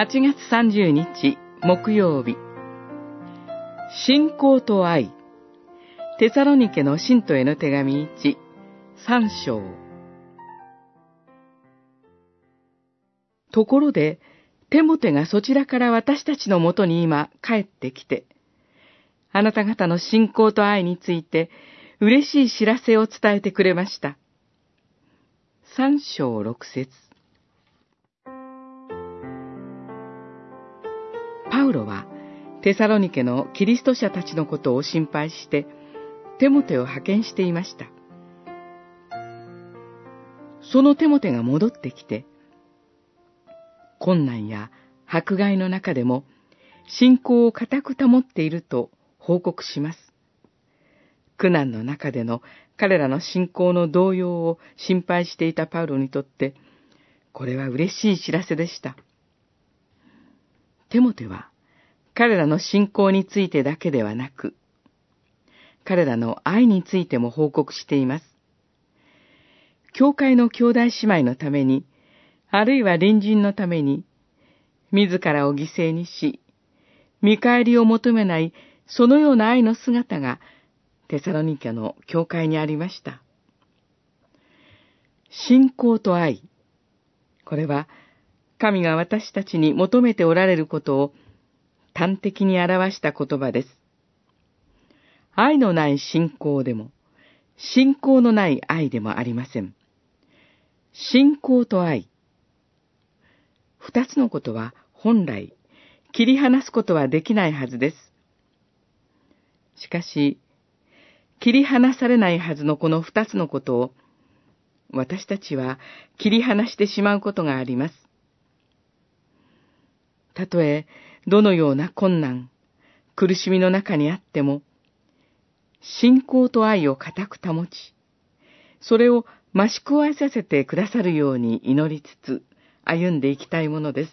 8月30日木曜日。信仰と愛。テサロニケの信徒への手紙1、3章。ところで、テモテがそちらから私たちのもとに今帰ってきて、あなた方の信仰と愛について嬉しい知らせを伝えてくれました。三章六節。ウロはテサロニケのキリスト者たちのことを心配してテモテを派遣していました。そのテモテが戻ってきて、困難や迫害の中でも信仰を固く保っていると報告します。苦難の中での彼らの信仰の動揺を心配していたパウロにとって、これは嬉しい知らせでした。テモテは、彼らの信仰についてだけではなく、彼らの愛についても報告しています。教会の兄弟姉妹のために、あるいは隣人のために、自らを犠牲にし、見返りを求めないそのような愛の姿がテサロニカの教会にありました。信仰と愛。これは神が私たちに求めておられることを端的に表した言葉です。愛のない信仰でも、信仰のない愛でもありません。信仰と愛。二つのことは本来切り離すことはできないはずです。しかし、切り離されないはずのこの二つのことを、私たちは切り離してしまうことがあります。たとえ、どのような困難、苦しみの中にあっても、信仰と愛を固く保ち、それを増し加えさせてくださるように祈りつつ歩んでいきたいものです。